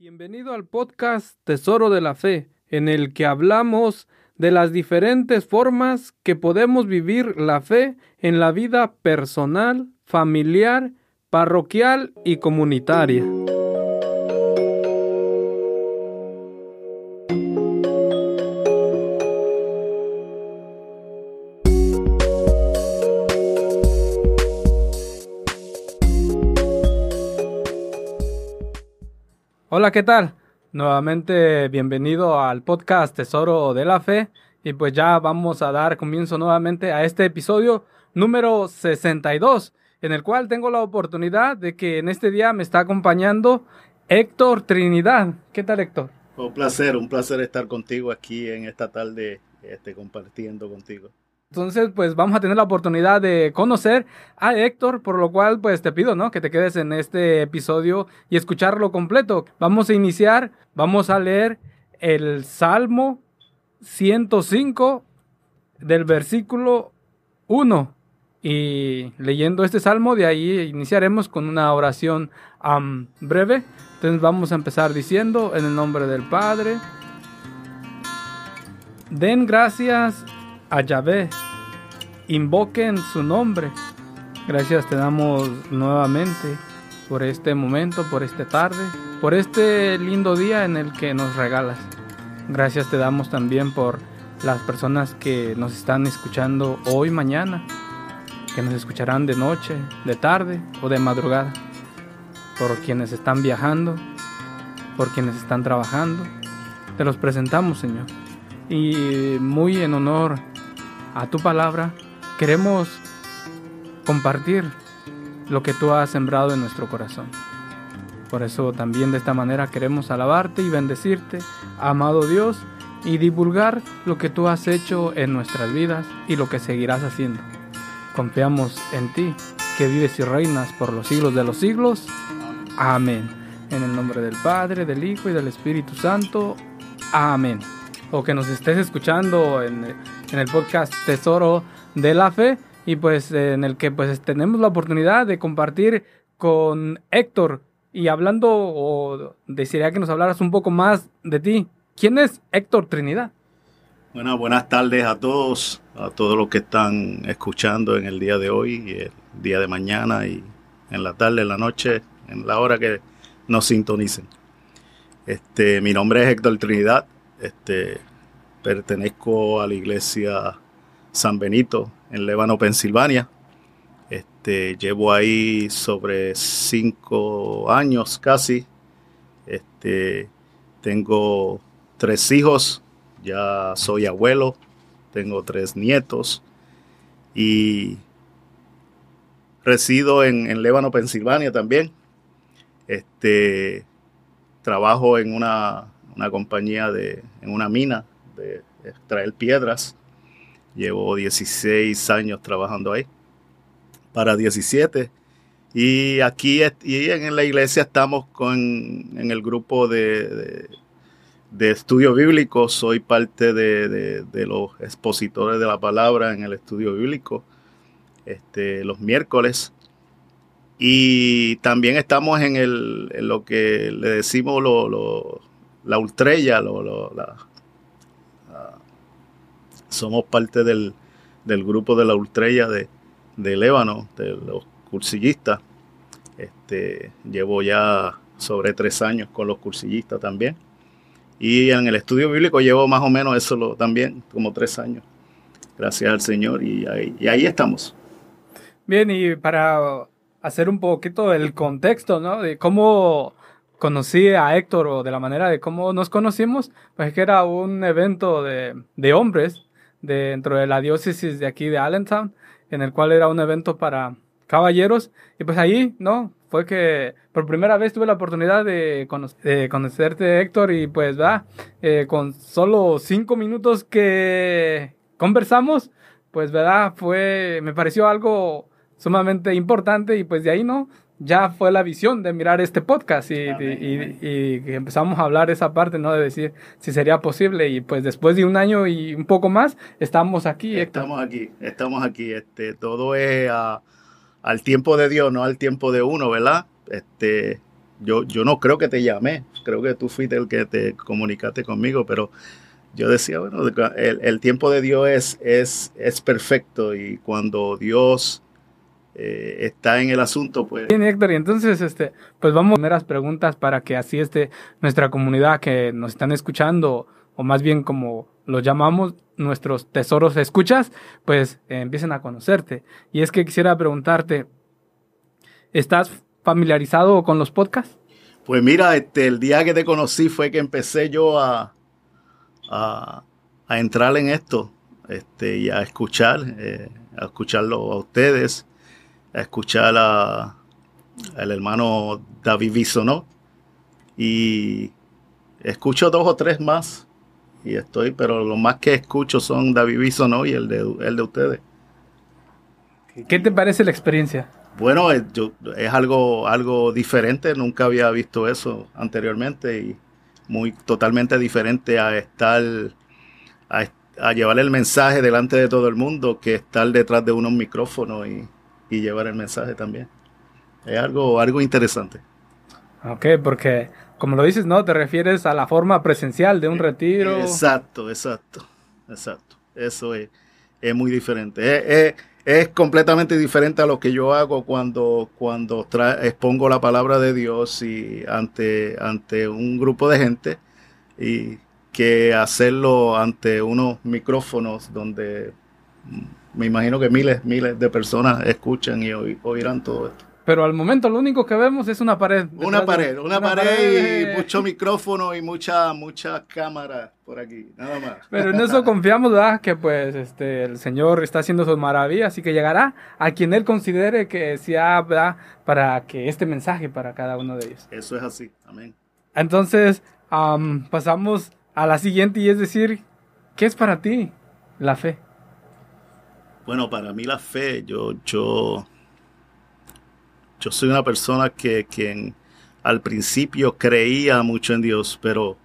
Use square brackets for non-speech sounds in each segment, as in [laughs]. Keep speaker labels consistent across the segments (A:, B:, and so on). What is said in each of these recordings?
A: Bienvenido al podcast Tesoro de la Fe, en el que hablamos de las diferentes formas que podemos vivir la fe en la vida personal, familiar, parroquial y comunitaria. Hola, ¿qué tal? Nuevamente bienvenido al podcast Tesoro de la Fe y pues ya vamos a dar comienzo nuevamente a este episodio número 62 en el cual tengo la oportunidad de que en este día me está acompañando Héctor Trinidad. ¿Qué tal Héctor?
B: Un placer, un placer estar contigo aquí en esta tarde este, compartiendo contigo.
A: Entonces, pues vamos a tener la oportunidad de conocer a Héctor, por lo cual, pues te pido, ¿no? Que te quedes en este episodio y escucharlo completo. Vamos a iniciar, vamos a leer el Salmo 105 del versículo 1. Y leyendo este salmo, de ahí iniciaremos con una oración breve. Entonces vamos a empezar diciendo, en el nombre del Padre, den gracias a Yahvé, invoquen su nombre. Gracias te damos nuevamente por este momento, por esta tarde, por este lindo día en el que nos regalas. Gracias te damos también por las personas que nos están escuchando hoy, mañana, que nos escucharán de noche, de tarde o de madrugada, por quienes están viajando, por quienes están trabajando. Te los presentamos, Señor. Y muy en honor a tu palabra, queremos compartir lo que tú has sembrado en nuestro corazón. Por eso también de esta manera queremos alabarte y bendecirte, amado Dios, y divulgar lo que tú has hecho en nuestras vidas y lo que seguirás haciendo. Confiamos en ti, que vives y reinas por los siglos de los siglos. Amén. En el nombre del Padre, del Hijo y del Espíritu Santo. Amén. O que nos estés escuchando en en el podcast Tesoro de la Fe y pues en el que pues tenemos la oportunidad de compartir con Héctor y hablando o desearía que nos hablaras un poco más de ti. ¿Quién es Héctor Trinidad?
B: Bueno, buenas tardes a todos, a todos los que están escuchando en el día de hoy, y el día de mañana y en la tarde, en la noche, en la hora que nos sintonicen. Este, mi nombre es Héctor Trinidad. Este, pertenezco a la iglesia San Benito en Lébano, Pensilvania. Este, llevo ahí sobre cinco años casi. Este, tengo tres hijos, ya soy abuelo, tengo tres nietos y resido en, en Lébano, Pensilvania también. Este, trabajo en una, una compañía de, en una mina de extraer piedras. Llevo 16 años trabajando ahí, para 17. Y aquí y en la iglesia estamos con, en el grupo de, de, estudio bíblico. Soy parte de, los expositores de la palabra en el estudio bíblico este, los miércoles. Y también estamos en, el, lo que le decimos lo, la ultrella, lo, la, somos parte del, grupo de la Ultrella de, de Lébano, de los cursillistas. Este, llevo ya sobre tres años con los cursillistas también. Y en el estudio bíblico llevo más o menos eso también, como tres años. Gracias al Señor y ahí, y ahí estamos.
A: Bien, y para hacer un poquito el contexto, ¿no? De cómo conocí a Héctor o de la manera de cómo nos conocimos, pues que era un evento de, de hombres dentro de la diócesis de aquí de Allentown, en el cual era un evento para caballeros. Y pues ahí, ¿no? Fue que por primera vez tuve la oportunidad de, conocerte, Héctor, y pues, va, eh, con solo cinco minutos que conversamos, pues, ¿verdad? Fue, me pareció algo sumamente importante y pues de ahí, ¿no? Ya fue la visión de mirar este podcast y, y, empezamos a hablar esa parte, ¿no? De decir si sería posible y pues después de un año y un poco más, estamos aquí.
B: Estamos aquí, estamos aquí. Este, todo es al tiempo de Dios, no al tiempo de uno, ¿verdad? Este, yo, yo no creo que te llamé, creo que tú fuiste el que te comunicaste conmigo, pero yo decía, bueno, el, tiempo de Dios es, es, es perfecto y cuando Dios eh, está en el asunto, pues...
A: Bien, Héctor, y entonces, este, pues vamos a primeras preguntas para que así este, nuestra comunidad que nos están escuchando, o más bien como los llamamos, nuestros tesoros escuchas, pues eh, empiecen a conocerte. Y es que quisiera preguntarte, ¿estás familiarizado con los podcasts?
B: Pues mira, este, el día que te conocí fue que empecé yo a, a, entrar en esto este, y a escuchar, eh, a escucharlo a ustedes, a escuchar a, al hermano David Bisonó y escucho dos o tres más y estoy, pero lo más que escucho son David Bisonó y el de, el de ustedes.
A: ¿Qué te parece la experiencia?
B: Bueno, es, es algo, algo diferente, nunca había visto eso anteriormente y muy totalmente diferente a estar, a, llevar el mensaje delante de todo el mundo que estar detrás de unos micrófonos y, llevar el mensaje también. Es algo, algo interesante.
A: Ok, porque como lo dices, ¿no? Te refieres a la forma presencial de un retiro.
B: Exacto, exacto, exacto. Eso es, es muy diferente. Es, es completamente diferente a lo que yo hago cuando, cuando expongo la palabra de Dios y ante, ante un grupo de gente y que hacerlo ante unos micrófonos donde me imagino que miles, miles de personas escuchan y oirán todo esto.
A: Pero al momento lo único que vemos es una pared.
B: Una pared, una, pared, y mucho micrófono y mucha, mucha cámara por aquí, nada más.
A: Pero en eso [laughs] confiamos, ¿verdad? Que pues este, el Señor está haciendo sus maravillas y que llegará a quien Él considere que sea, ¿verdad? Para que este mensaje para cada uno de ellos.
B: Eso es así, amén.
A: Entonces, pasamos a la siguiente y es decir, ¿qué es para ti la fe?
B: Bueno, para mí la fe, yo, yo yo soy una persona que quien al principio creía mucho en Dios, pero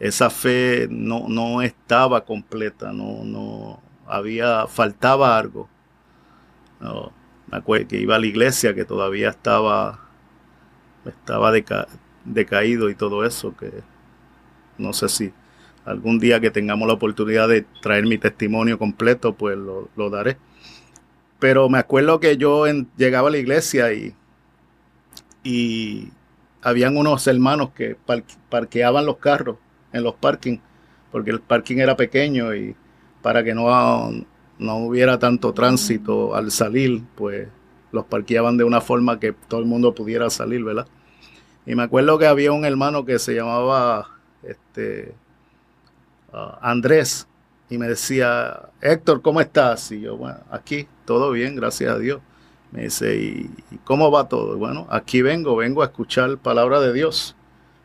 B: esa fe no, no estaba completa, no, no había, faltaba algo. me acuerdo que iba a la iglesia que todavía estaba, estaba decaído y todo eso, que no sé si algún día que tengamos la oportunidad de traer mi testimonio completo, pues lo, lo daré. Pero me acuerdo que yo llegaba a la iglesia y, y habían unos hermanos que parqueaban los carros en los parkings, porque el parking era pequeño y para que no, no hubiera tanto tránsito al salir, pues los parqueaban de una forma que todo el mundo pudiera salir, ¿verdad? Y me acuerdo que había un hermano que se llamaba este, Andrés y me decía, Héctor, ¿cómo estás? Y yo, bueno, aquí, todo bien, gracias a Dios. Me dice, ¿y, cómo va todo? bueno, aquí vengo, vengo a escuchar palabra de Dios,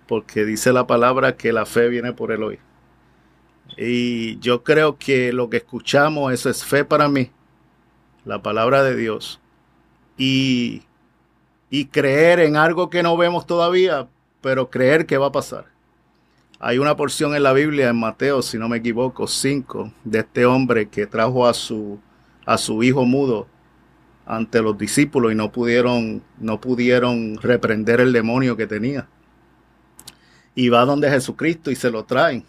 B: porque dice la palabra que la fe viene por el hoy. Y yo creo que lo que escuchamos, eso es fe para mí, la palabra de Dios. Y, y creer en algo que no vemos todavía, pero creer que va a pasar. Hay una porción en la Biblia, en Mateo, si no me equivoco, 5, de este hombre que trajo a su, a su hijo mudo ante los discípulos y no pudieron, no pudieron reprender el demonio que tenía. Y va donde Jesucristo y se lo traen.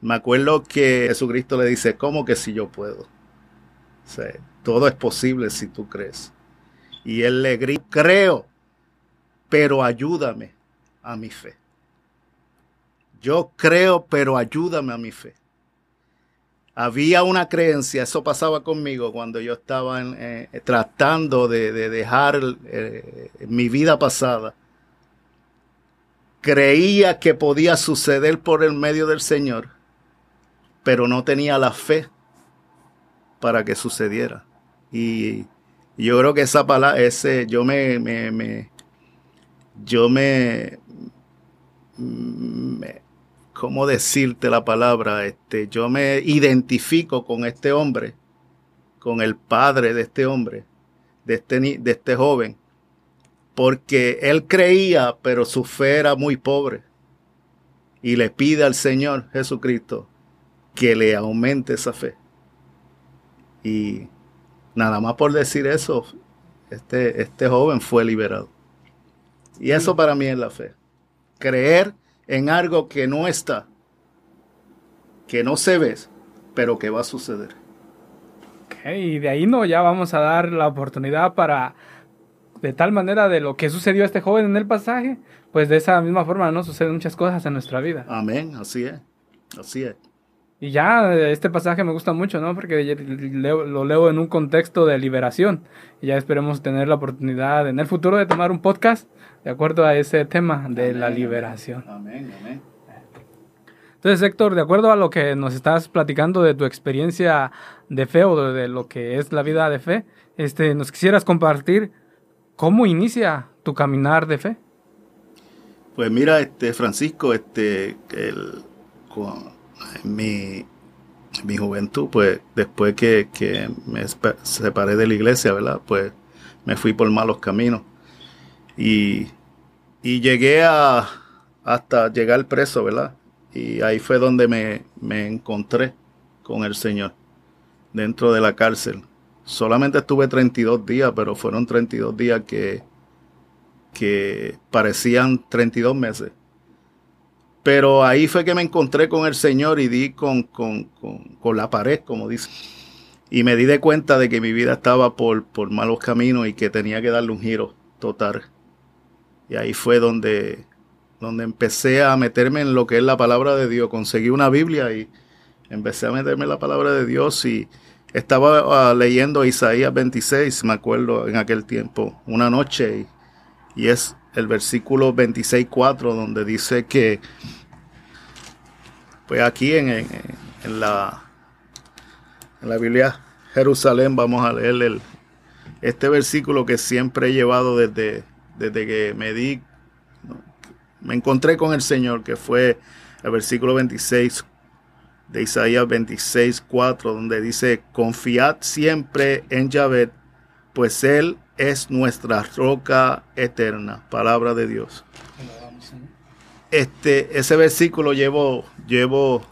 B: Me acuerdo que Jesucristo le dice, ¿cómo que si yo puedo? todo es posible si tú crees. Y él le grita, creo, pero ayúdame a mi fe. Yo creo, pero ayúdame a mi fe. Había una creencia, eso pasaba conmigo cuando yo estaba eh, tratando de, dejar eh, mi vida pasada. Creía que podía suceder por el medio del Señor, pero no tenía la fe para que sucediera. Y yo creo que esa palabra, ese, yo me, me, yo me ¿cómo decirte la palabra? Este, yo me identifico con este hombre, con el padre de este hombre, de este, de este joven, porque él creía, pero su fe era muy pobre. Y le pide al Señor Jesucristo que le aumente esa fe. Y nada más por decir eso, este, este joven fue liberado. Y eso para mí es la fe. Creer en algo que no está, que no se ve, pero que va a suceder.
A: Ok, y de ahí no, ya vamos a dar la oportunidad para, de tal manera de lo que sucedió a este joven en el pasaje, pues de esa misma forma no suceden muchas cosas en nuestra vida.
B: Amén, así es, así es.
A: Y ya este pasaje me gusta mucho, ¿no? Porque lo leo en un contexto de liberación. Y ya esperemos tener la oportunidad en el futuro de tomar un podcast de acuerdo a ese tema de la liberación. Amén, amén. Entonces, Héctor, de acuerdo a lo que nos estás platicando de tu experiencia de fe o de lo que es la vida de fe, este, nos quisieras compartir cómo inicia tu caminar de fe.
B: Pues mira, este Francisco, este, el, en mi, mi juventud, pues después que, me separé de la iglesia, ¿verdad? Pues me fui por malos caminos. Y, y llegué a, hasta llegar preso, ¿verdad? Y ahí fue donde me, me encontré con el Señor, dentro de la cárcel. Solamente estuve 32 días, pero fueron 32 días que, que parecían 32 meses. Pero ahí fue que me encontré con el Señor y di con, la pared, como dice. Y me di de cuenta de que mi vida estaba por, por malos caminos y que tenía que darle un giro total. Y ahí fue donde, donde empecé a meterme en lo que es la palabra de Dios. Conseguí una Biblia y empecé a meterme en la palabra de Dios y estaba ah, leyendo Isaías 26, me acuerdo en aquel tiempo, una noche, y, y es el versículo 26.4, donde dice que, pues aquí en, en, la, en la Biblia Jerusalén vamos a leer el, este versículo que siempre he llevado desde, desde que me di, me encontré con el Señor, que fue el versículo 26 de Isaías 26.4, donde dice, confiad siempre en Yahvé, pues Él es nuestra roca eterna, palabra de Dios. Este, ese versículo llevo, llevo,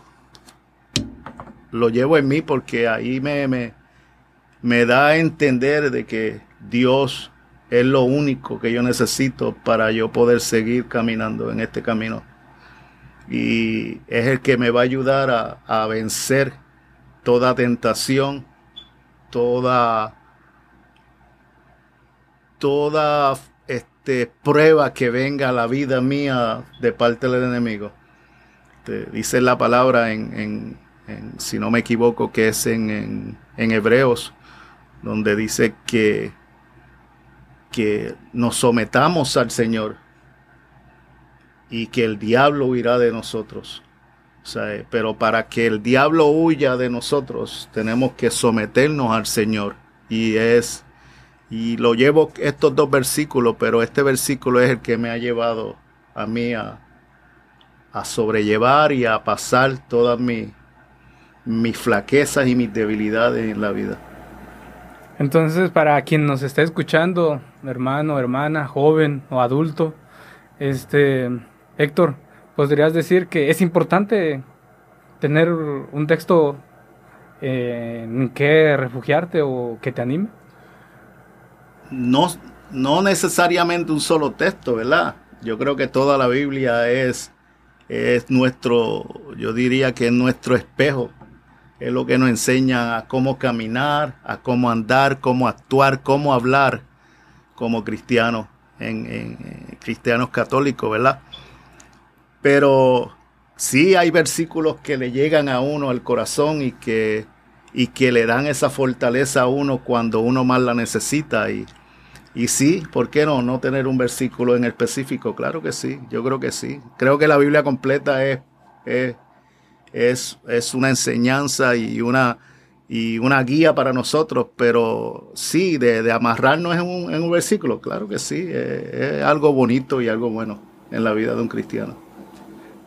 B: lo llevo en mí porque ahí me, me, me da a entender de que Dios es lo único que yo necesito para yo poder seguir caminando en este camino. Y es el que me va a ayudar a, a vencer toda tentación, toda toda este, prueba que venga a la vida mía de parte del enemigo. dice la palabra en, si no me equivoco, que es en, Hebreos, donde dice que, que nos sometamos al Señor y que el diablo huirá de nosotros. pero para que el diablo huya de nosotros, tenemos que someternos al Señor. Y es y lo llevo estos dos versículos, pero este versículo es el que me ha llevado a mí a, sobrellevar y a pasar todas mis, mis flaquezas y mis debilidades en la vida.
A: Entonces, para quien nos está escuchando, hermano, hermana, joven o adulto, este, Héctor, ¿podrías decir que es importante tener un texto eh, en que refugiarte o que te anime?
B: no, no necesariamente un solo texto, ¿verdad? Yo creo que toda la Biblia es, es nuestro, yo diría que es nuestro espejo. Es lo que nos enseña a cómo caminar, a cómo andar, cómo actuar, cómo hablar como cristianos, en, en cristianos católicos, ¿verdad? Pero sí hay versículos que le llegan a uno al corazón y que, y que le dan esa fortaleza a uno cuando uno más la necesita. Y, y sí, ¿por qué no? No tener un versículo en específico. Claro que sí, yo creo que sí. Creo que la Biblia completa es, es, una enseñanza y una, y una guía para nosotros, pero sí, de, amarrarnos en un, en un, versículo, claro que sí, es algo bonito y algo bueno en la vida de un cristiano.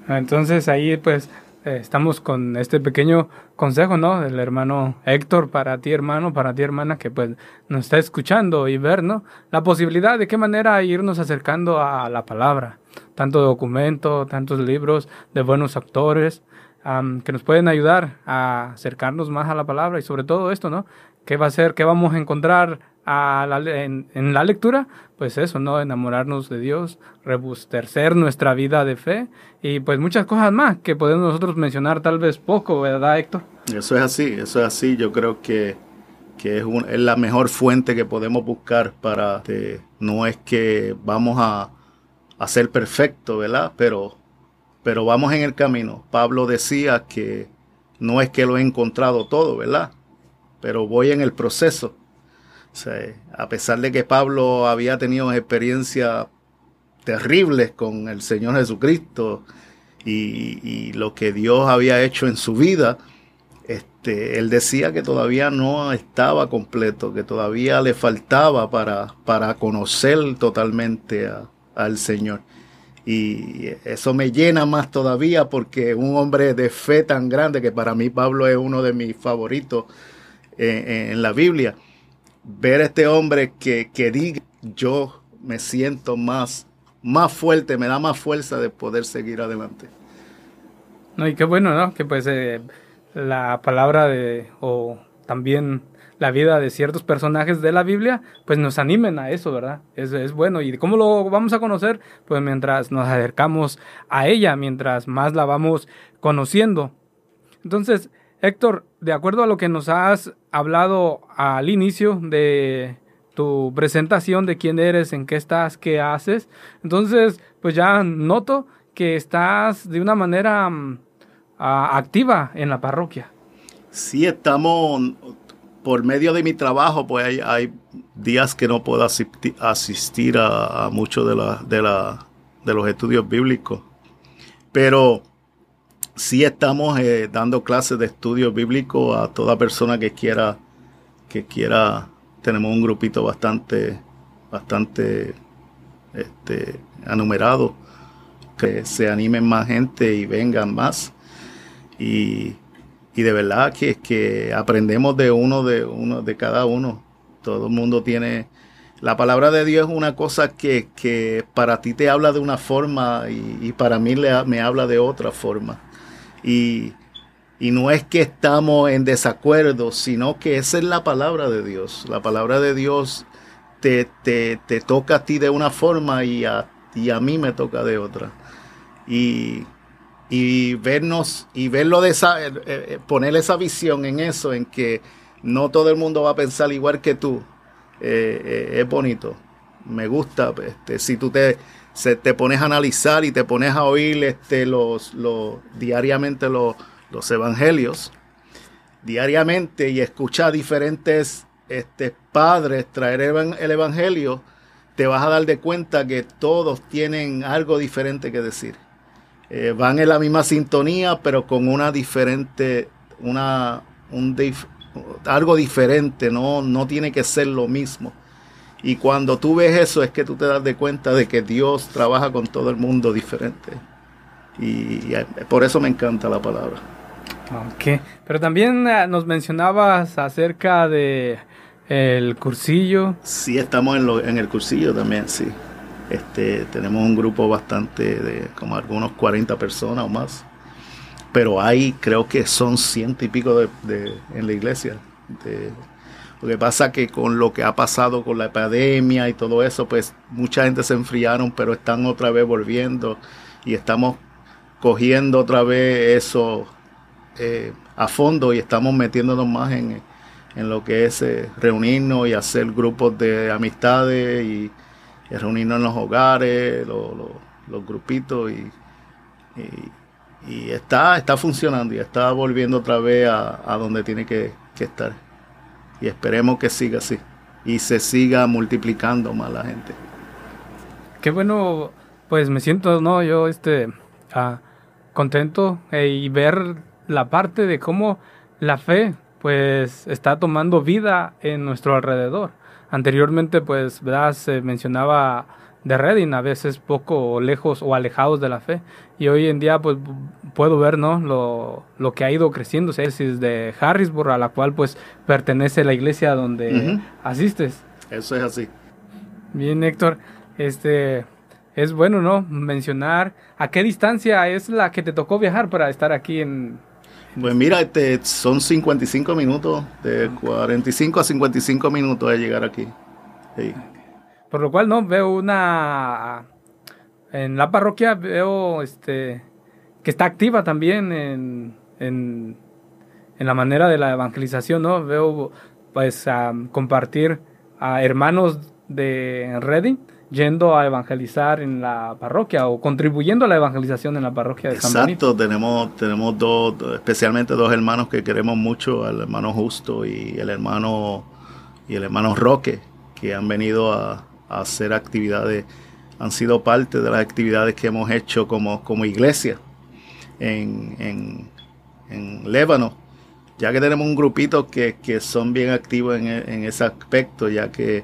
A: Entonces ahí pues eh, estamos con este pequeño consejo, ¿no? Del hermano Héctor, para ti hermano, para ti hermana, que pues nos está escuchando y ver, ¿no? La posibilidad de qué manera irnos acercando a la palabra. Tanto documento, tantos libros de buenos actores, que nos pueden ayudar a acercarnos más a la palabra y sobre todo esto, ¿no? ¿qué va a ser? ¿Qué vamos a encontrar en, la lectura? Pues eso, ¿no? Enamorarnos de Dios, rebustercer nuestra vida de fe y pues muchas cosas más que podemos nosotros mencionar tal vez poco, ¿verdad, Héctor?
B: Eso es así, eso es así. Yo creo que, es, es, la mejor fuente que podemos buscar para... Este, no es que vamos a, a ser perfectos, ¿verdad? Pero, pero vamos en el camino. Pablo decía que no es que lo he encontrado todo, ¿verdad? Pero voy en el proceso. a pesar de que Pablo había tenido experiencias terribles con el Señor Jesucristo y, lo que Dios había hecho en su vida, este, él decía que todavía no estaba completo, que todavía le faltaba para, para conocer totalmente al Señor. Y eso me llena más todavía porque un hombre de fe tan grande, que para mí Pablo es uno de mis favoritos en la Biblia, ver a este hombre que, que diga, yo me siento más, más fuerte, me da más fuerza de poder seguir adelante.
A: No, y qué bueno, ¿no? Que pues eh, la palabra de, o también la vida de ciertos personajes de la Biblia, pues nos animen a eso, ¿verdad? Es, es bueno. ¿Y cómo lo vamos a conocer? Pues mientras nos acercamos a ella, mientras más la vamos conociendo. Entonces, Héctor, de acuerdo a lo que nos has hablado al inicio de tu presentación de quién eres, en qué estás, qué haces, entonces, pues ya noto que estás de una manera mm, activa en la parroquia.
B: Sí, estamos por medio de mi trabajo, pues hay, días que no puedo asistir, a, muchos de, la, de, la, de los estudios bíblicos. Pero sí estamos eh, dando clases de estudio bíblico a toda persona que quiera, que quiera. Tenemos un grupito bastante, bastante este, anumerado. Que se animen más gente y vengan más. Y y de verdad que, que aprendemos de uno de uno de cada uno. Todo el mundo tiene la palabra de Dios es una cosa que, que para ti te habla de una forma y, para mí le, me habla de otra forma. Y, y, no es que estamos en desacuerdo, sino que esa es la palabra de Dios. La palabra de Dios te, te, te toca a ti de una forma y a, y a mí me toca de otra. Y y vernos y verlo de esa, eh, eh, poner esa visión en eso, en que no todo el mundo va a pensar igual que tú, eh, es bonito. Me gusta, este, si tú te, se, te pones a analizar y te pones a oír este, los, los, diariamente los, los evangelios, diariamente y escuchar diferentes este, padres traer el evangelio, te vas a dar de cuenta que todos tienen algo diferente que decir. Eh, van en la misma sintonía, pero con una diferente, una, un algo diferente, no, no tiene que ser lo mismo. Y cuando tú ves eso es que tú te das de cuenta de que Dios trabaja con todo el mundo diferente. Y, por eso me encanta la palabra.
A: Ok, pero también eh, nos mencionabas acerca de el cursillo.
B: Sí, estamos en, lo, en el cursillo también, sí. Este, tenemos un grupo bastante de como algunos 40 personas o más. Pero hay, creo que son ciento y pico de, en la iglesia. lo que pasa que con lo que ha pasado con la epidemia y todo eso, pues mucha gente se enfriaron, pero están otra vez volviendo y estamos cogiendo otra vez eso eh, a fondo y estamos metiéndonos más en, lo que es eh, reunirnos y hacer grupos de amistades y reunirnos en los hogares, los, grupitos y, está, está funcionando y está volviendo otra vez a, donde tiene que, estar. Y esperemos que siga así y se siga multiplicando más la gente.
A: Qué bueno, pues me siento, no, yo este, ah, contento eh, y ver la parte de cómo la fe pues está tomando vida en nuestro alrededor. Anteriormente, pues, ¿verdad? Se mencionaba de Reading, a veces poco lejos o alejados de la fe. Y hoy en día, pues, puedo ver, ¿no? Lo, lo que ha ido creciendo, es de Harrisburg, a la cual, pues, pertenece la iglesia donde asistes.
B: Eso es así.
A: Bien, Héctor, este, es bueno, ¿no? Mencionar a qué distancia es la que te tocó viajar para estar aquí en,
B: Pues mira, este, son 55 minutos, de 45 a 55 minutos de llegar aquí.
A: Por lo cual, no, veo una... En la parroquia veo este que está activa también en, en, la manera de la evangelización, ¿no? Veo pues a compartir a hermanos de Reading yendo a evangelizar en la parroquia o contribuyendo a la evangelización en la parroquia de San
B: Exacto, tenemos, tenemos dos, especialmente dos hermanos que queremos mucho, el hermano Justo y el hermano y el hermano Roque, que han venido a, hacer actividades, han sido parte de las actividades que hemos hecho como, como iglesia en, en, en Lébano, ya que tenemos un grupito que, son bien activos en, en ese aspecto, ya que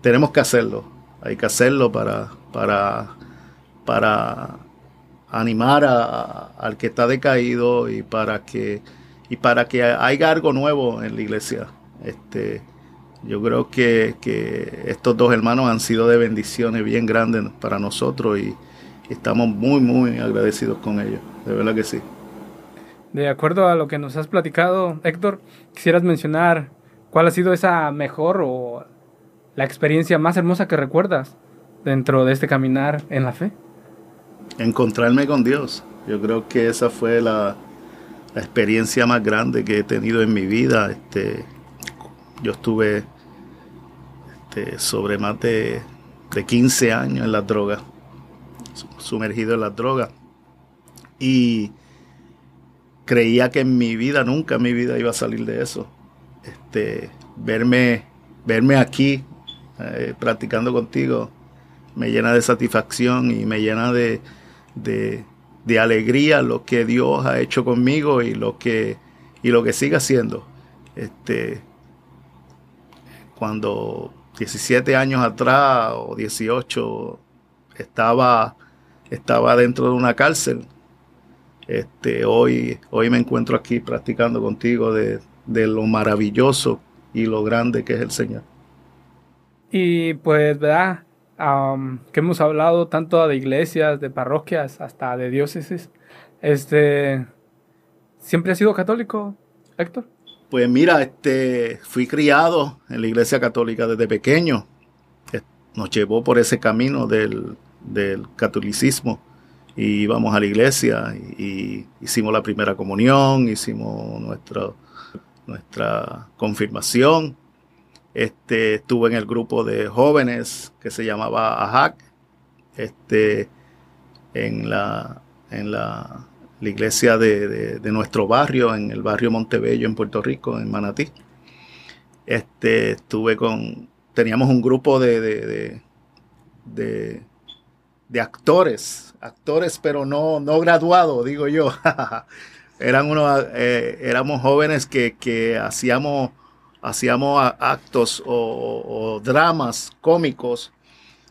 B: tenemos que hacerlo hay que hacerlo para, para, para animar al que está decaído y para que, y para que haya algo nuevo en la iglesia. Este, yo creo que, estos dos hermanos han sido de bendiciones bien grandes para nosotros y, estamos muy, muy agradecidos con ellos. De verdad que sí.
A: De acuerdo a lo que nos has platicado, Héctor, quisieras mencionar cuál ha sido esa mejor o la experiencia más hermosa que recuerdas dentro de este caminar en la fe?
B: Encontrarme con Dios. Yo creo que esa fue la, experiencia más grande que he tenido en mi vida. Este, yo estuve este, sobre más de, de 15 años en las drogas, sumergido en las drogas. Y creía que en mi vida, nunca en mi vida iba a salir de eso. Este, verme, verme aquí eh, practicando contigo me llena de satisfacción y me llena de, de, alegría lo que Dios ha hecho conmigo y lo que, y lo que sigue haciendo. Este, cuando 17 años atrás o 18 estaba, estaba dentro de una cárcel, este, hoy, hoy me encuentro aquí practicando contigo de, de lo maravilloso y lo grande que es el Señor.
A: Y pues, ¿verdad? que hemos hablado tanto de iglesias, de parroquias, hasta de diócesis. Este, ¿Siempre has sido católico, Héctor?
B: Pues mira, este, fui criado en la iglesia católica desde pequeño. Nos llevó por ese camino del, del catolicismo y íbamos a la iglesia y, hicimos la primera comunión, hicimos nuestra, nuestra confirmación este, estuve en el grupo de jóvenes que se llamaba AJAC, este, en la, en la, iglesia de, nuestro barrio, en el barrio Montebello, en Puerto Rico, en Manatí. Este, estuve con, teníamos un grupo de, de, de, actores, actores pero no, no graduados, digo yo. [laughs] Eran unos, eh, éramos jóvenes que, que hacíamos hacíamos actos o, dramas cómicos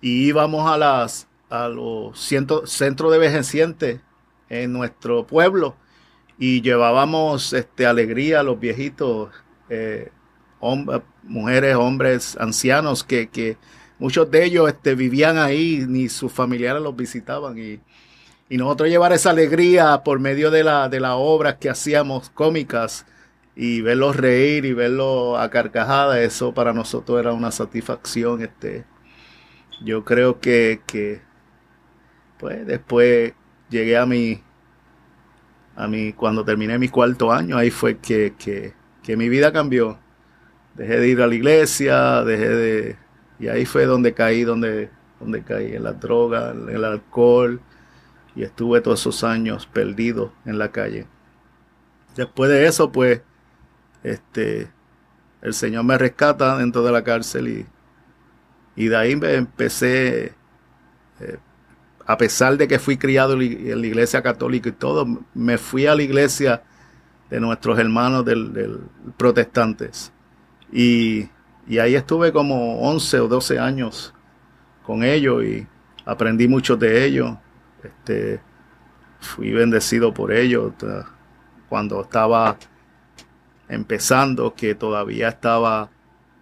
B: y íbamos a las a los centros de envejecientes en nuestro pueblo y llevábamos este, alegría a los viejitos, eh, mujeres, hombres, ancianos, que, muchos de ellos este, vivían ahí, ni sus familiares los visitaban. Y, y nosotros llevar esa alegría por medio de la, de las obras que hacíamos cómicas, y verlos reír y verlos a carcajadas, eso para nosotros era una satisfacción. Este, yo creo que, que pues después llegué a mi, a mi, cuando terminé mi cuarto año, ahí fue que, que, que mi vida cambió. Dejé de ir a la iglesia, dejé de, y ahí fue donde caí, donde, donde caí en la droga, en el alcohol, y estuve todos esos años perdido en la calle. Después de eso, pues, este, el Señor me rescata dentro de la cárcel y, y de ahí me empecé, eh, a pesar de que fui criado en la iglesia católica y todo, me fui a la iglesia de nuestros hermanos del, protestantes. Y, y, ahí estuve como 11 o 12 años con ellos y aprendí mucho de ellos. Este, fui bendecido por ellos. Cuando estaba empezando, que todavía estaba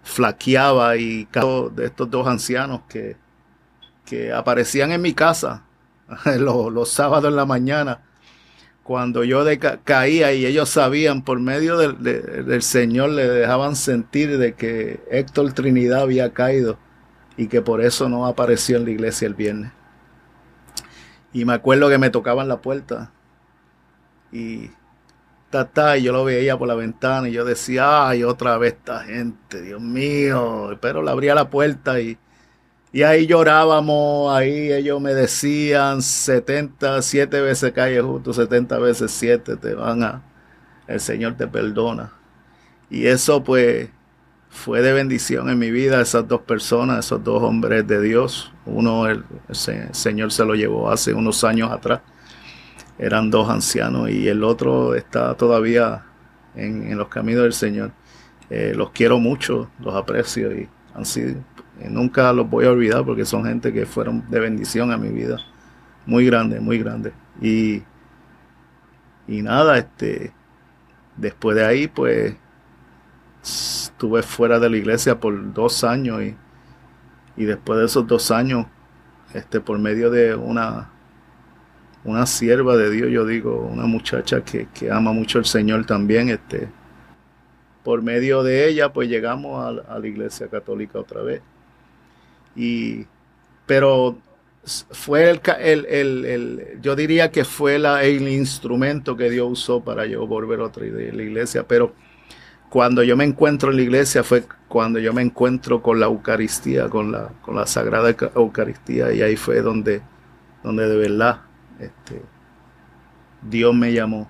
B: flaqueaba y de estos dos ancianos que, que aparecían en mi casa [laughs] los, sábados en la mañana cuando yo caía y ellos sabían por medio del, del Señor le dejaban sentir de que Héctor Trinidad había caído y que por eso no apareció en la iglesia el viernes. Y me acuerdo que me tocaban la puerta y y yo lo veía por la ventana y yo decía, ay, otra vez esta gente, Dios mío. Pero le abría la puerta y, y ahí llorábamos, ahí ellos me decían 70, 7 veces calle justo, 70 veces 7 te van a, el Señor te perdona. Y eso pues fue de bendición en mi vida, esas dos personas, esos dos hombres de Dios. Uno el Señor se lo llevó hace unos años atrás eran dos ancianos y el otro está todavía en, los caminos del Señor. Eh, los quiero mucho, los aprecio y han eh, nunca los voy a olvidar porque son gente que fueron de bendición a mi vida. Muy grande, muy grande. Y, y nada, este, después de ahí pues estuve fuera de la iglesia por dos años y, y después de esos dos años, este, por medio de una una sierva de Dios, yo digo, una muchacha que, ama mucho al Señor también, este, por medio de ella, pues llegamos a, la iglesia católica otra vez. Y, pero fue el, el, yo diría que fue la, el instrumento que Dios usó para yo volver otra vez a la iglesia, pero cuando yo me encuentro en la iglesia fue cuando yo me encuentro con la Eucaristía, con la, con la Sagrada Eucaristía, y ahí fue donde, donde de verdad este, Dios me llamó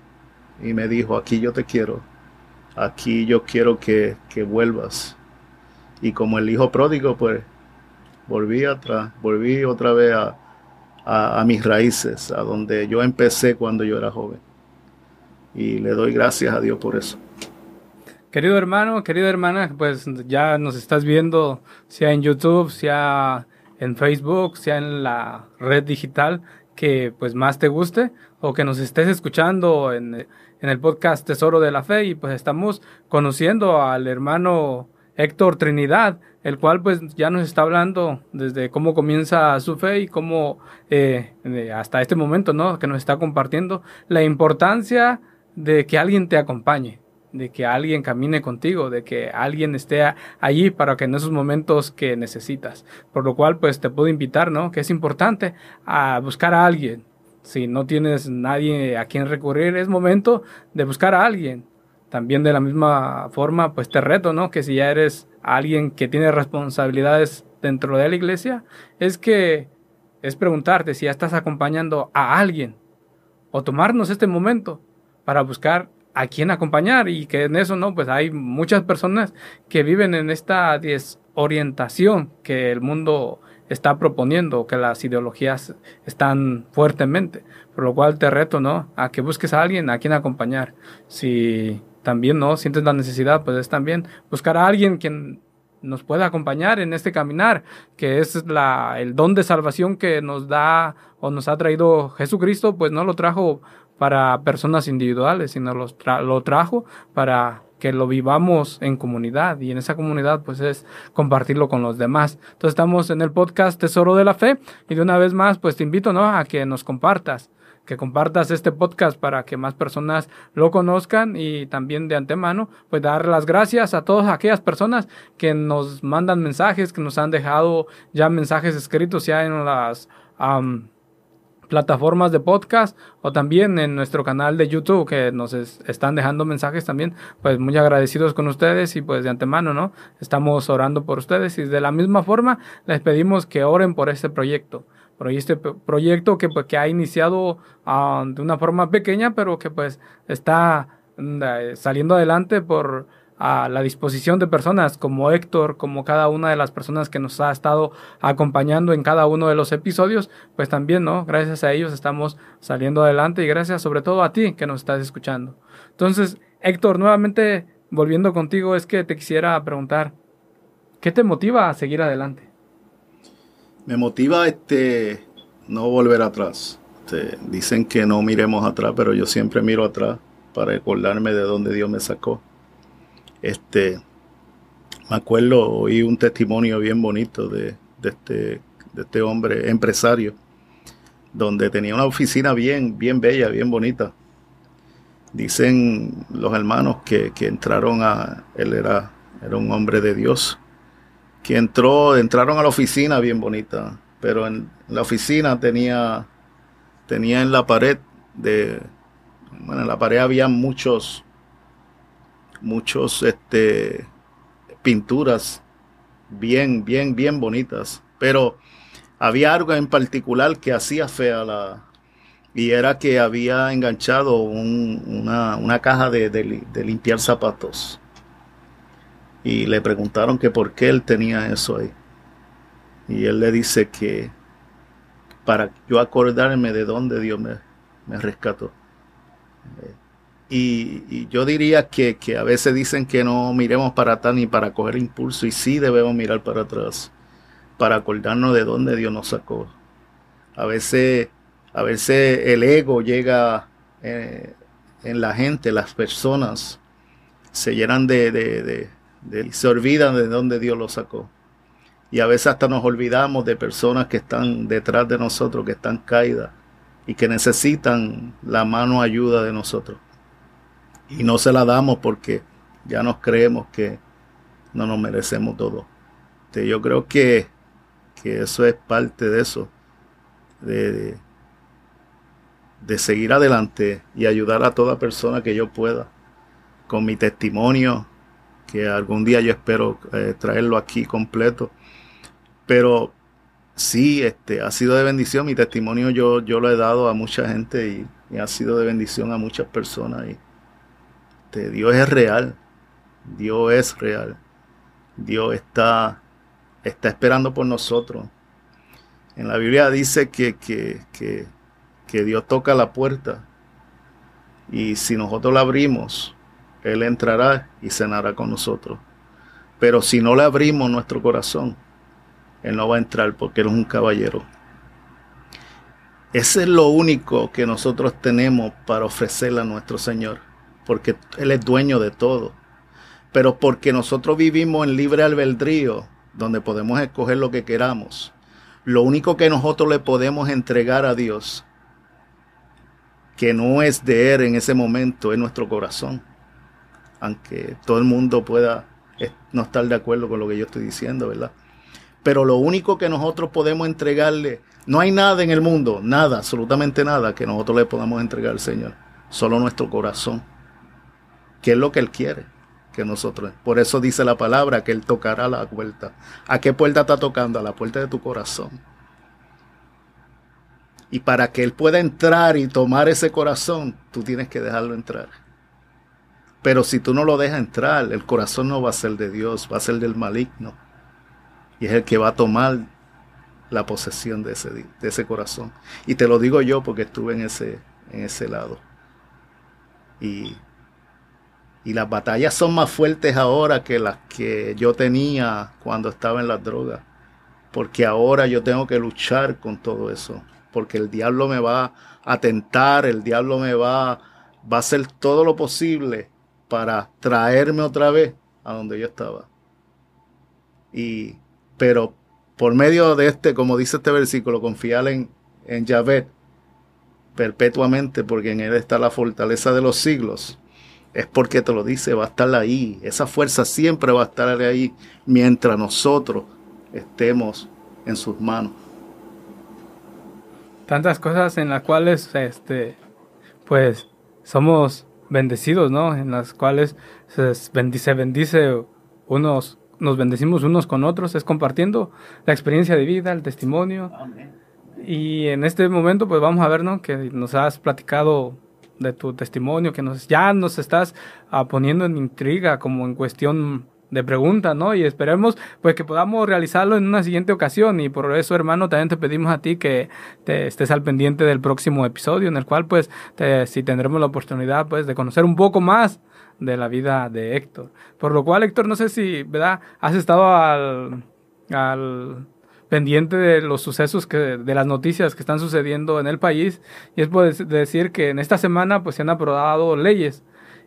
B: y me dijo, aquí yo te quiero, aquí yo quiero que, vuelvas. Y como el hijo pródigo, pues volví atrás, volví otra vez a, a, mis raíces, a donde yo empecé cuando yo era joven. Y le doy gracias a Dios por eso.
A: Querido hermano, querida hermana, pues ya nos estás viendo, sea en YouTube, sea en Facebook, sea en la red digital que pues más te guste o que nos estés escuchando en, el podcast Tesoro de la Fe y pues estamos conociendo al hermano Héctor Trinidad, el cual pues ya nos está hablando desde cómo comienza su fe y cómo eh, hasta este momento, ¿no? Que nos está compartiendo la importancia de que alguien te acompañe, de que alguien camine contigo, de que alguien esté allí para que en esos momentos que necesitas. Por lo cual, pues te puedo invitar, ¿no? Que es importante a buscar a alguien. Si no tienes nadie a quien recurrir, es momento de buscar a alguien. También de la misma forma, pues te reto, ¿no? Que si ya eres alguien que tiene responsabilidades dentro de la iglesia, es que es preguntarte si ya estás acompañando a alguien o tomarnos este momento para buscar a quién acompañar y que en eso no, pues hay muchas personas que viven en esta desorientación que el mundo está proponiendo, que las ideologías están fuertemente, por lo cual te reto, ¿no? A que busques a alguien a quien acompañar. Si también no sientes la necesidad, pues es también buscar a alguien quien nos pueda acompañar en este caminar, que es la, el don de salvación que nos da o nos ha traído Jesucristo, pues no lo trajo para personas individuales, sino lo trajo para que lo vivamos en comunidad y en esa comunidad pues es compartirlo con los demás. Entonces estamos en el podcast Tesoro de la Fe y de una vez más pues te invito ¿no? a que nos compartas, que compartas este podcast para que más personas lo conozcan y también de antemano pues dar las gracias a todas aquellas personas que nos mandan mensajes, que nos han dejado ya mensajes escritos ya en las plataformas de podcast o también en nuestro canal de YouTube que nos están dejando mensajes también, pues muy agradecidos con ustedes y pues de antemano, ¿no? Estamos orando por ustedes y de la misma forma les pedimos que oren por este proyecto. Por este proyecto que, pues, que ha iniciado ah, de una forma pequeña, pero que pues está mm, saliendo adelante por a la disposición de personas como Héctor, como cada una de las personas que nos ha estado acompañando en cada uno de los episodios, pues también, ¿no? Gracias a ellos estamos saliendo adelante y gracias sobre todo a ti que nos estás escuchando. Entonces, Héctor, nuevamente volviendo contigo, es que te quisiera preguntar, ¿qué te motiva a seguir adelante?
B: Me motiva este no volver atrás. Este, dicen que no miremos atrás, pero yo siempre miro atrás para recordarme de dónde Dios me sacó este, me acuerdo, oí un testimonio bien bonito de, este, de este hombre empresario, donde tenía una oficina bien, bien bella, bien bonita, dicen los hermanos que, entraron a, él era, era un hombre de Dios, que entró, entraron a la oficina bien bonita, pero en la oficina tenía, tenía en la pared de, bueno, en la pared había muchos, muchos, este, pinturas bien, bien, bien bonitas, pero había algo en particular que hacía fea la, y era que había enganchado una, caja de, de, limpiar zapatos. Y le preguntaron que por qué él tenía eso ahí. Y él le dice que para yo acordarme de dónde Dios me, me rescató. Y, yo diría que, que, a veces dicen que no miremos para atrás ni para coger impulso. Y sí debemos mirar para atrás para acordarnos de dónde Dios nos sacó. A veces a veces el ego llega eh, en la gente, las personas se llenan de, de, de, se olvidan de dónde Dios los sacó. Y a veces hasta nos olvidamos de personas que están detrás de nosotros, que están caídas y que necesitan la mano ayuda de nosotros. Y no se la damos porque ya nos creemos que no nos merecemos todo. Yo creo que, que eso es parte de eso, de, de seguir adelante y ayudar a toda persona que yo pueda con mi testimonio, que algún día yo espero eh, traerlo aquí completo. Pero sí, este, ha sido de bendición. Mi testimonio yo, yo lo he dado a mucha gente y, ha sido de bendición a muchas personas. Y, este, Dios es real. Dios es real. Dios está, está esperando por nosotros. En la Biblia dice que, que, que que Dios toca la puerta y si nosotros la abrimos, Él entrará y cenará con nosotros. Pero si no le abrimos nuestro corazón, Él no va a entrar porque Él es un caballero. Ese es lo único que nosotros tenemos para ofrecerle a nuestro Señor, porque Él es dueño de todo. Pero porque nosotros vivimos en libre albedrío, donde podemos escoger lo que queramos, lo único que nosotros le podemos entregar a Dios que no es de Él en ese momento, es nuestro corazón. Aunque todo el mundo pueda no estar de acuerdo con lo que yo estoy diciendo, ¿verdad? Pero lo único que nosotros podemos entregarle, no hay nada en el mundo, nada, absolutamente nada que nosotros le podamos entregar al Señor, solo nuestro corazón, que es lo que Él quiere que nosotros. Por eso dice la palabra que Él tocará la puerta. ¿A qué puerta está tocando? A la puerta de tu corazón. Y para que Él pueda entrar y tomar ese corazón, tú tienes que dejarlo entrar. Pero si tú no lo dejas entrar, el corazón no va a ser de Dios, va a ser del maligno. Y es el que va a tomar la posesión de ese, de ese corazón. Y te lo digo yo porque estuve en ese, en ese lado. Y, y las batallas son más fuertes ahora que las que yo tenía cuando estaba en las drogas. Porque ahora yo tengo que luchar con todo eso porque el diablo me va a tentar, el diablo me va, va a hacer todo lo posible para traerme otra vez a donde yo estaba. Y, pero por medio de este, como dice este versículo, confiar en, en Yahvé perpetuamente, porque en él está la fortaleza de los siglos, es porque te lo dice, va a estar ahí. Esa fuerza siempre va a estar ahí mientras nosotros estemos en sus manos
A: tantas cosas en las cuales, este, pues, somos bendecidos, ¿no? En las cuales se bendice, bendice unos, nos bendecimos unos con otros, es compartiendo la experiencia de vida, el testimonio. Y en este momento, pues vamos a ver, ¿no? Que nos has platicado de tu testimonio, que nos, ya nos estás ah, poniendo en intriga, como en cuestión de preguntas, ¿no? Y esperemos pues que podamos realizarlo en una siguiente ocasión y por eso, hermano, también te pedimos a ti que te estés al pendiente del próximo episodio en el cual pues si tendremos la oportunidad pues de conocer un poco más de la vida de Héctor. Por lo cual, Héctor, no sé si, ¿verdad? Has estado al pendiente de los sucesos que, de las noticias que están sucediendo en el país y es por decir que en esta semana pues se han aprobado leyes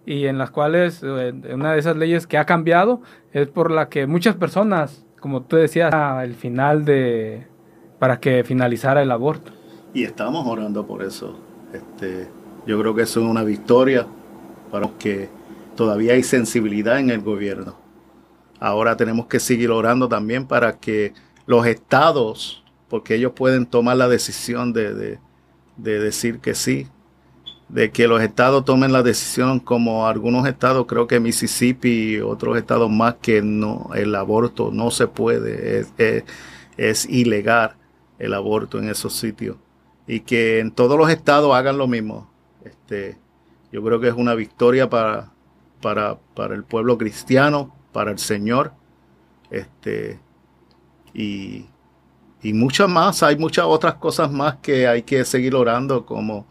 A: y en las cuales eh, una de esas leyes que ha cambiado es por la que muchas personas, como tú decías, el final de para que finalizara el aborto.
B: Y estamos orando por eso. Este, yo creo que eso es una victoria para que todavía hay sensibilidad en el gobierno. Ahora tenemos que seguir orando también para que los estados, porque ellos pueden tomar la decisión de, de, de decir que sí, de que los estados tomen la decisión como algunos estados, creo que Mississippi y otros estados más, que no el aborto no se puede, es, ilegal el aborto en esos sitios. Y que en todos los estados hagan lo mismo. Este, yo creo que es una victoria para, para, para el pueblo cristiano, para el Señor. Este, y, y muchas más, hay muchas otras cosas más que hay que seguir orando, como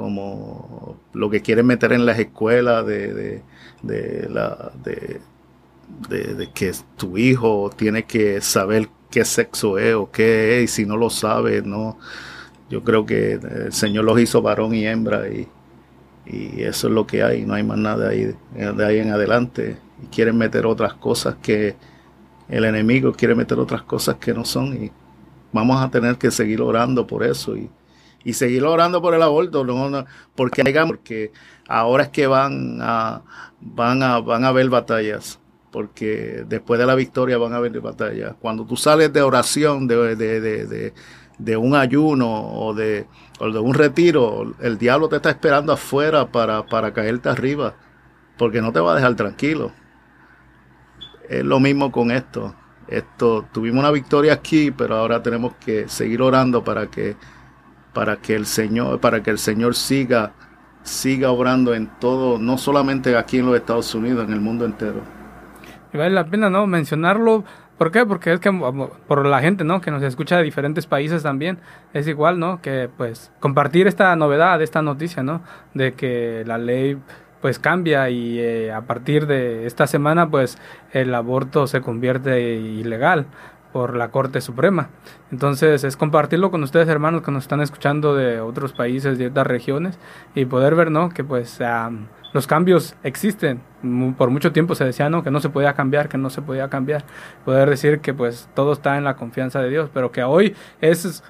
B: como lo que quieren meter en las escuelas de, de, la, de, que tu hijo tiene que saber qué sexo es o qué es, y si no lo sabe, no. Yo creo que el Señor los hizo varón y hembra, y, y eso es lo que hay, no hay más nada ahí, de ahí en adelante. Y quieren meter otras cosas que el enemigo quiere meter otras cosas que no son, y vamos a tener que seguir orando por eso. y y seguir orando por el aborto, no, porque, porque ahora es que van a, van a, van a haber batallas, porque después de la victoria van a haber batallas. Cuando tú sales de oración, de, de, de, de, un ayuno o de, o de un retiro, el diablo te está esperando afuera para, para caerte arriba, porque no te va a dejar tranquilo. Es lo mismo con esto. Esto, tuvimos una victoria aquí, pero ahora tenemos que seguir orando para que para que el Señor, para que el Señor siga, siga obrando en todo, no solamente aquí en los Estados Unidos, en el mundo entero.
A: Y vale la pena, ¿no? Mencionarlo. ¿Por qué? Porque es que por la gente, ¿no? Que nos escucha de diferentes países también, es igual, ¿no? Que pues compartir esta novedad, esta noticia, ¿no? De que la ley pues cambia y eh, a partir de esta semana pues el aborto se convierte ilegal por la Corte Suprema. Entonces es compartirlo con ustedes hermanos que nos están escuchando de otros países, de otras regiones y poder ver, ¿no? Que pues los cambios existen. Por mucho tiempo se decía, ¿no? Que no se podía cambiar, que no se podía cambiar. Poder decir que pues todo está en la confianza de Dios, pero que hoy es,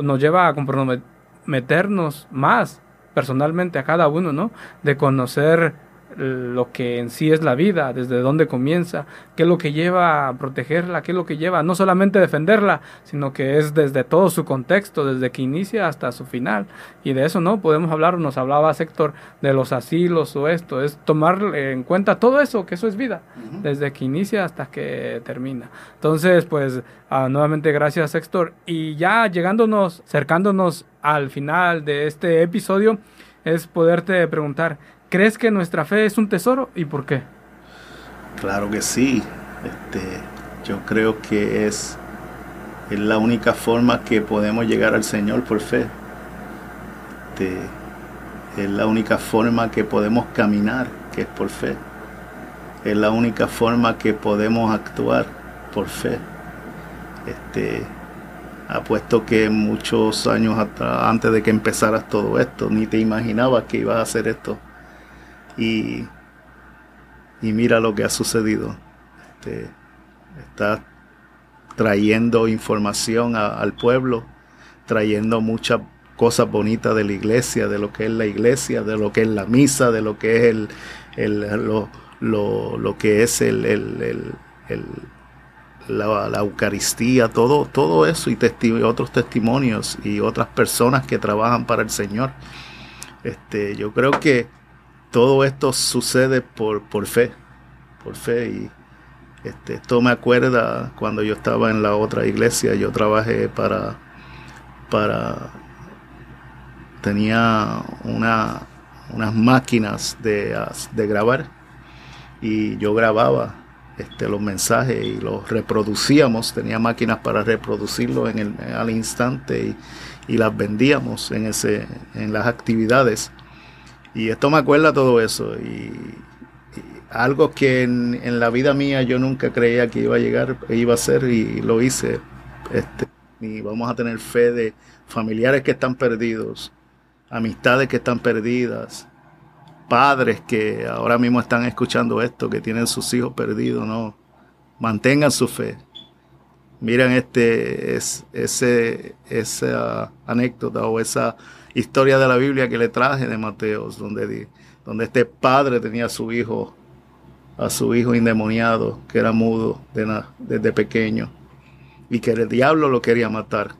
A: nos lleva a comprometernos más personalmente a cada uno, ¿no? De conocer lo que en sí es la vida, desde dónde comienza, qué es lo que lleva a protegerla, qué es lo que lleva no solamente defenderla, sino que es desde todo su contexto, desde que inicia hasta su final. Y de eso no podemos hablar, nos hablaba Héctor de los asilos o esto, es tomar en cuenta todo eso, que eso es vida, desde que inicia hasta que termina. Entonces, pues ah, nuevamente gracias Héctor. Y ya llegándonos, cercándonos al final de este episodio, es poderte preguntar, ¿Crees que nuestra fe es un tesoro y por qué?
B: Claro que sí. Este, yo creo que es, es la única forma que podemos llegar al Señor por fe. Este, es la única forma que podemos caminar, que es por fe. Es la única forma que podemos actuar por fe. Este, apuesto que muchos años antes de que empezaras todo esto, ni te imaginabas que ibas a hacer esto y, mira lo que ha sucedido. Este, está trayendo información al pueblo, trayendo muchas cosas bonitas de la iglesia, de lo que es la iglesia, de lo que es la misa, de lo que es el, lo, que es el, la, la, Eucaristía, todo, todo eso y otros testimonios y otras personas que trabajan para el Señor. Este, yo creo que todo esto sucede por, por fe, por fe. Y este, esto me acuerda cuando yo estaba en la otra iglesia, yo trabajé para, para, tenía una, unas máquinas de, de grabar y yo grababa este, los mensajes y los reproducíamos, tenía máquinas para reproducirlos en el, al instante y, y las vendíamos en, ese, en las actividades. Y esto me acuerda todo eso. Y, algo que en, la vida mía yo nunca creía que iba a llegar, iba a ser y lo hice. Este, y vamos a tener fe de familiares que están perdidos, amistades que están perdidas, padres que ahora mismo están escuchando esto, que tienen sus hijos perdidos, no. Mantengan su fe. Miren este, es, ese, esa anécdota o esa historia de la Biblia que le traje de Mateos, donde, donde este padre tenía a su hijo, a su hijo endemoniado, que era mudo desde pequeño, y que el diablo lo quería matar.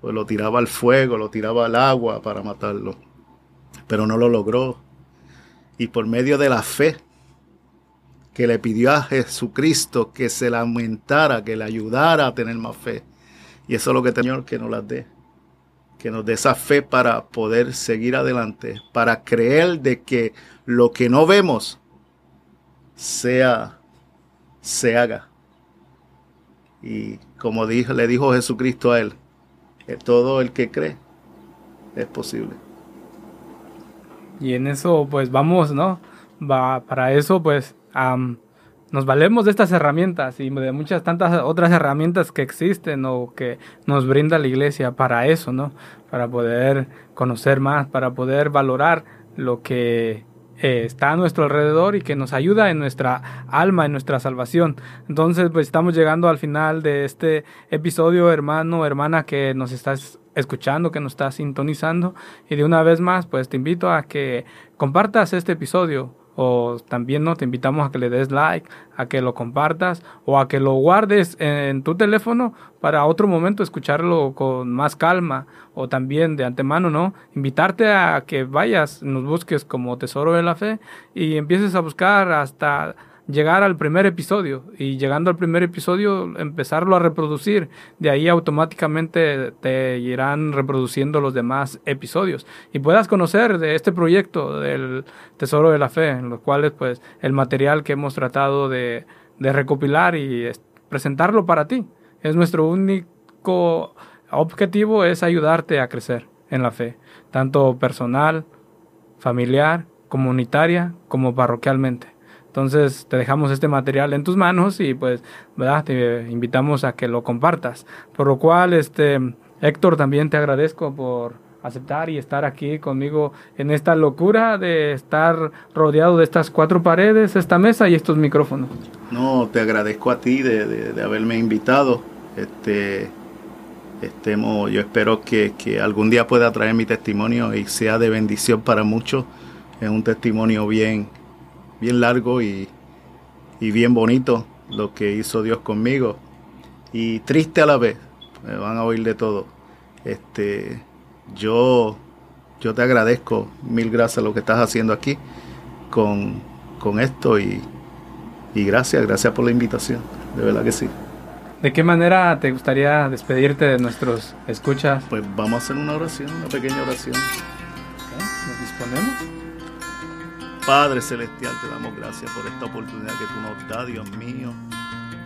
B: Pues lo tiraba al fuego, lo tiraba al agua para matarlo, pero no lo logró. Y por medio de la fe, que le pidió a Jesucristo que se la aumentara, que le ayudara a tener más fe. Y eso es lo que Señor que nos la dé. Que nos dé esa fe para poder seguir adelante, para creer de que lo que no vemos sea, se haga. Y como dijo, le dijo Jesucristo a él, que todo el que cree es posible.
A: Y en eso pues vamos, ¿no? Va, para eso pues nos valemos de estas herramientas y de muchas tantas otras herramientas que existen o que nos brinda la iglesia para eso, ¿no? Para poder conocer más, para poder valorar lo que eh, está a nuestro alrededor y que nos ayuda en nuestra alma, en nuestra salvación. Entonces, pues estamos llegando al final de este episodio, hermano, hermana, que nos estás escuchando, que nos estás sintonizando. Y de una vez más, pues te invito a que compartas este episodio o también no te invitamos a que le des like, a que lo compartas o a que lo guardes en tu teléfono para otro momento escucharlo con más calma o también de antemano, ¿no? Invitarte a que vayas, nos busques como Tesoro de la Fe y empieces a buscar hasta llegar al primer episodio y llegando al primer episodio empezarlo a reproducir. De ahí automáticamente te irán reproduciendo los demás episodios y puedas conocer de este proyecto del Tesoro de la Fe, en los cuales pues el material que hemos tratado de, de recopilar y presentarlo para ti. Es nuestro único objetivo es ayudarte a crecer en la fe, tanto personal, familiar, comunitaria como parroquialmente. Entonces te dejamos este material en tus manos y pues, ¿verdad? Te invitamos a que lo compartas. Por lo cual, este, Héctor, también te agradezco por aceptar y estar aquí conmigo en esta locura de estar rodeado de estas cuatro paredes, esta mesa y estos micrófonos.
B: No, te agradezco a ti de, haberme invitado. Este, estemos, yo espero que, que, algún día pueda traer mi testimonio y sea de bendición para muchos. Es un testimonio bien, bien largo y, bien bonito lo que hizo Dios conmigo. Y triste a la vez, me van a oír de todo. Este, yo, yo te agradezco, mil gracias lo que estás haciendo aquí con, con esto y, y gracias, gracias por la invitación, de verdad que sí.
A: ¿De qué manera te gustaría despedirte de nuestros escuchas?
B: Pues vamos a hacer una oración, una pequeña oración.
A: ¿Nos disponemos?
B: Padre Celestial, te damos gracias por esta oportunidad que tú nos das, Dios mío,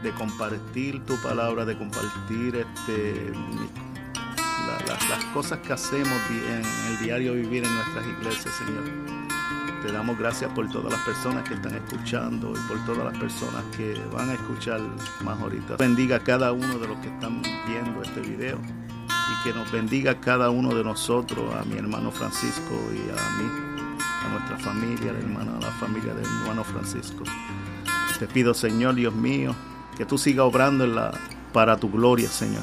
B: de compartir tu palabra, de compartir este, las cosas que hacemos en el diario vivir en nuestras iglesias, Señor. Te damos gracias por todas las personas que están escuchando y por todas las personas que van a escuchar más ahorita. Bendiga a cada uno de los que están viendo este video y que nos bendiga cada uno de nosotros, a mi hermano Francisco y a mí a nuestra familia, a la familia del hermano Francisco. Te pido, Señor Dios mío, que tú sigas obrando en la, para tu gloria, Señor,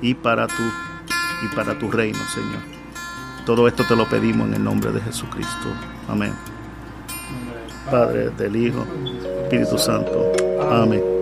B: y para tu, y para tu reino, Señor. Todo esto te lo pedimos en el nombre de Jesucristo. Amén. Padre, del Hijo, Espíritu Santo. Amén.